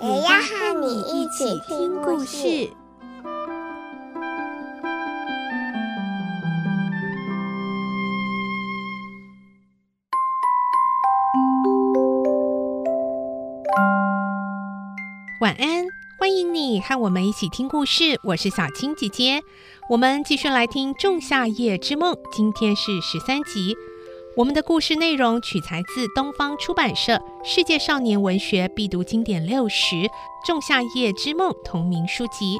也要和你一起听故事。晚安，欢迎你和我们一起听故事。我是小青姐姐，我们继续来听《仲夏夜之梦》，今天是十三集。我们的故事内容取材自东方出版社《世界少年文学必读经典六十·仲夏夜之梦》同名书籍。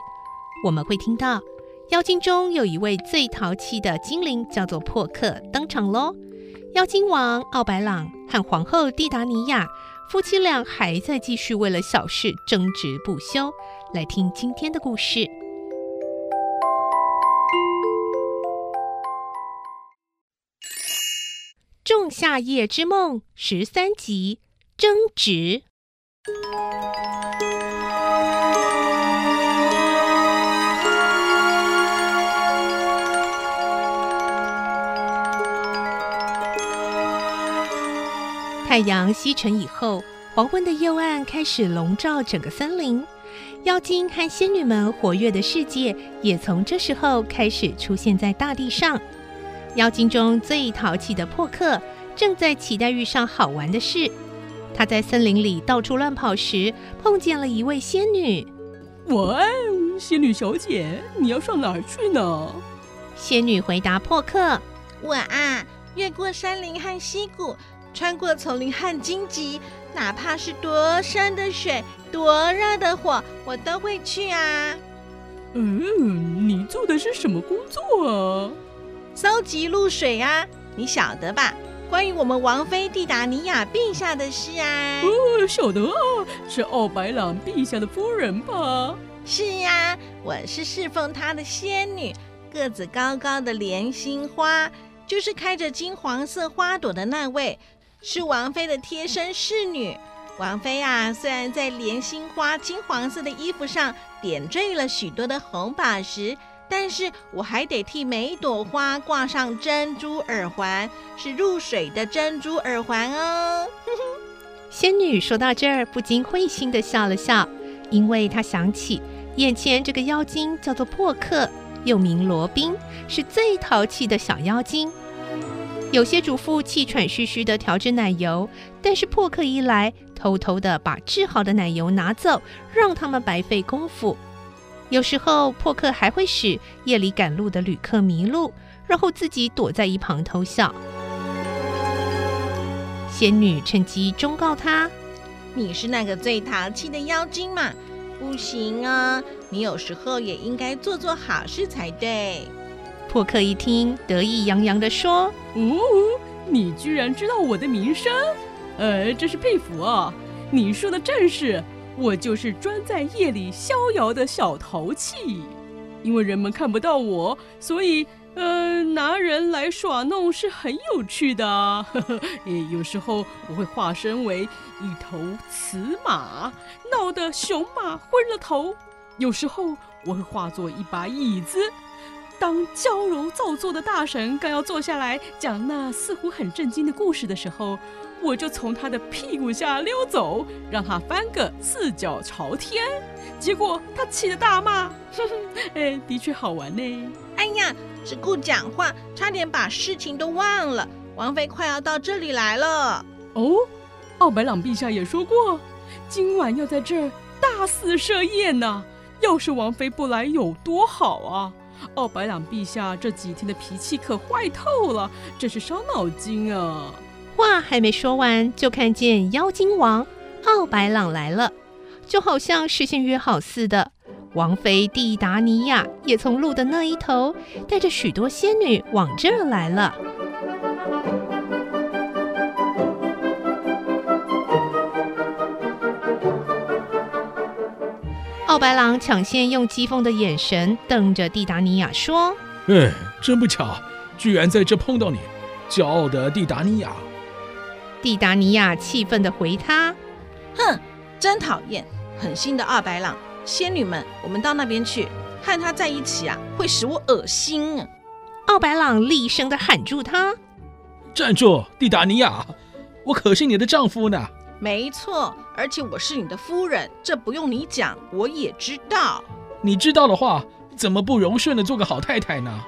我们会听到妖精中有一位最淘气的精灵，叫做珀克登场喽。妖精王奥白朗和皇后蒂达尼亚。夫妻俩还在继续为了小事争执不休。来听今天的故事，《仲夏夜之梦》十三集，争执。太阳西沉以后，黄昏的幽暗开始笼罩整个森林，妖精和仙女们活跃的世界也从这时候开始出现在大地上。妖精中最淘气的珀克正在期待遇上好玩的事。他在森林里到处乱跑时，碰见了一位仙女。晚安，仙女小姐，你要上哪儿去呢？仙女回答破克：我啊，越过山林和溪谷。穿过丛林和荆棘，哪怕是多深的水、多热的火，我都会去啊。嗯，你做的是什么工作啊？搜集露水啊，你晓得吧？关于我们王妃蒂达尼亚陛下的事啊。哦，晓得啊，是奥白朗陛下的夫人吧？是呀，我是侍奉他的仙女，个子高高的莲心花，就是开着金黄色花朵的那位。是王妃的贴身侍女，王妃啊，虽然在莲心花金黄色的衣服上点缀了许多的红宝石，但是我还得替每一朵花挂上珍珠耳环，是入水的珍珠耳环哦。仙女说到这儿，不禁会心地笑了笑，因为她想起眼前这个妖精叫做珀克，又名罗宾，是最淘气的小妖精。有些主妇气喘吁吁地调制奶油，但是珀克一来，偷偷地把制好的奶油拿走，让他们白费功夫。有时候，破克还会使夜里赶路的旅客迷路，然后自己躲在一旁偷笑。仙女趁机忠告他：“你是那个最淘气的妖精嘛，不行啊！你有时候也应该做做好事才对。”破克一听，得意洋洋地说：“哦，你居然知道我的名声，呃，真是佩服啊！你说的正是，我就是专在夜里逍遥的小淘气。因为人们看不到我，所以，呃，拿人来耍弄是很有趣的。呵呵，有时候我会化身为一头雌马，闹得雄马昏了头；有时候我会化作一把椅子。”当娇柔造作的大神刚要坐下来讲那似乎很震惊的故事的时候，我就从他的屁股下溜走，让他翻个四脚朝天。结果他气得大骂：“哼哼，哎，的确好玩呢。”哎呀，只顾讲话，差点把事情都忘了。王妃快要到这里来了。哦，奥白朗陛下也说过，今晚要在这儿大肆设宴呢。要是王妃不来，有多好啊！奥白朗陛下这几天的脾气可坏透了，真是伤脑筋啊！话还没说完，就看见妖精王奥白朗来了，就好像事先约好似的。王妃蒂达尼亚也从路的那一头，带着许多仙女往这儿来了。奥白狼抢先用讥讽的眼神瞪着蒂达尼亚说：“哎，真不巧，居然在这碰到你，骄傲的蒂达尼亚。”蒂达尼亚气愤地回他：“哼，真讨厌，狠心的奥白狼！仙女们，我们到那边去，和他在一起啊，会使我恶心。”奥白狼厉声地喊住他：“站住，蒂达尼亚！我可是你的丈夫呢。”“没错，而且我是你的夫人，这不用你讲，我也知道。”“你知道的话，怎么不柔顺地做个好太太呢？”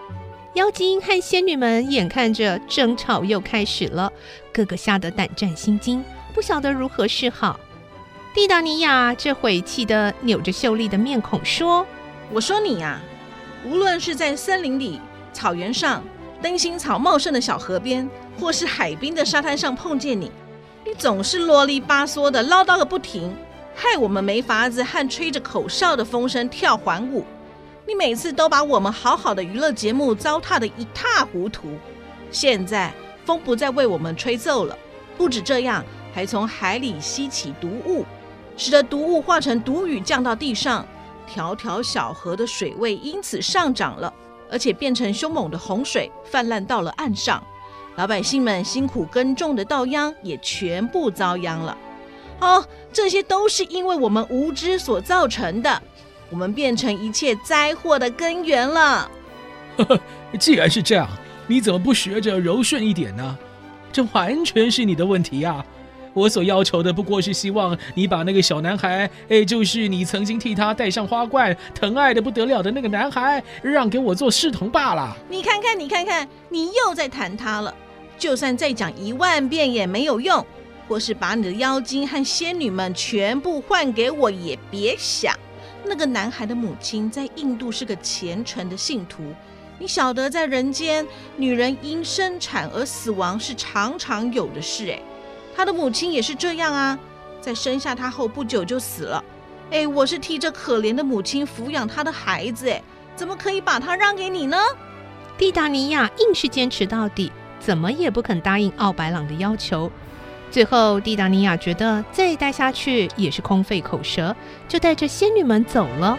妖精和仙女们眼看着争吵又开始了，个个吓得胆战心惊，不晓得如何是好。蒂达尼亚这会气得扭着秀丽的面孔说：“我说你呀，无论是在森林里、草原上、灯芯草茂盛的小河边，或是海滨的沙滩上碰见你，你总是啰里吧嗦的唠叨个不停，害我们没法子和吹着口哨的风声跳环舞。”你每次都把我们好好的娱乐节目糟蹋得一塌糊涂。现在风不再为我们吹奏了，不止这样，还从海里吸起毒雾，使得毒雾化成毒雨降到地上，条条小河的水位因此上涨了，而且变成凶猛的洪水，泛滥到了岸上。老百姓们辛苦耕种的稻秧也全部遭殃了。哦，这些都是因为我们无知所造成的。我们变成一切灾祸的根源了。呵呵，既然是这样，你怎么不学着柔顺一点呢？这完全是你的问题啊！我所要求的不过是希望你把那个小男孩，哎，就是你曾经替他戴上花冠、疼爱的不得了的那个男孩，让给我做侍童罢了。你看看，你看看，你又在谈他了。就算再讲一万遍也没有用，或是把你的妖精和仙女们全部换给我，也别想。那个男孩的母亲在印度是个虔诚的信徒，你晓得，在人间，女人因生产而死亡是常常有的事。哎，他的母亲也是这样啊，在生下他后不久就死了。哎，我是替这可怜的母亲抚养他的孩子，哎，怎么可以把他让给你呢？蒂达尼亚硬是坚持到底，怎么也不肯答应奥白朗的要求。最后，蒂达尼亚觉得再待下去也是空费口舌，就带着仙女们走了。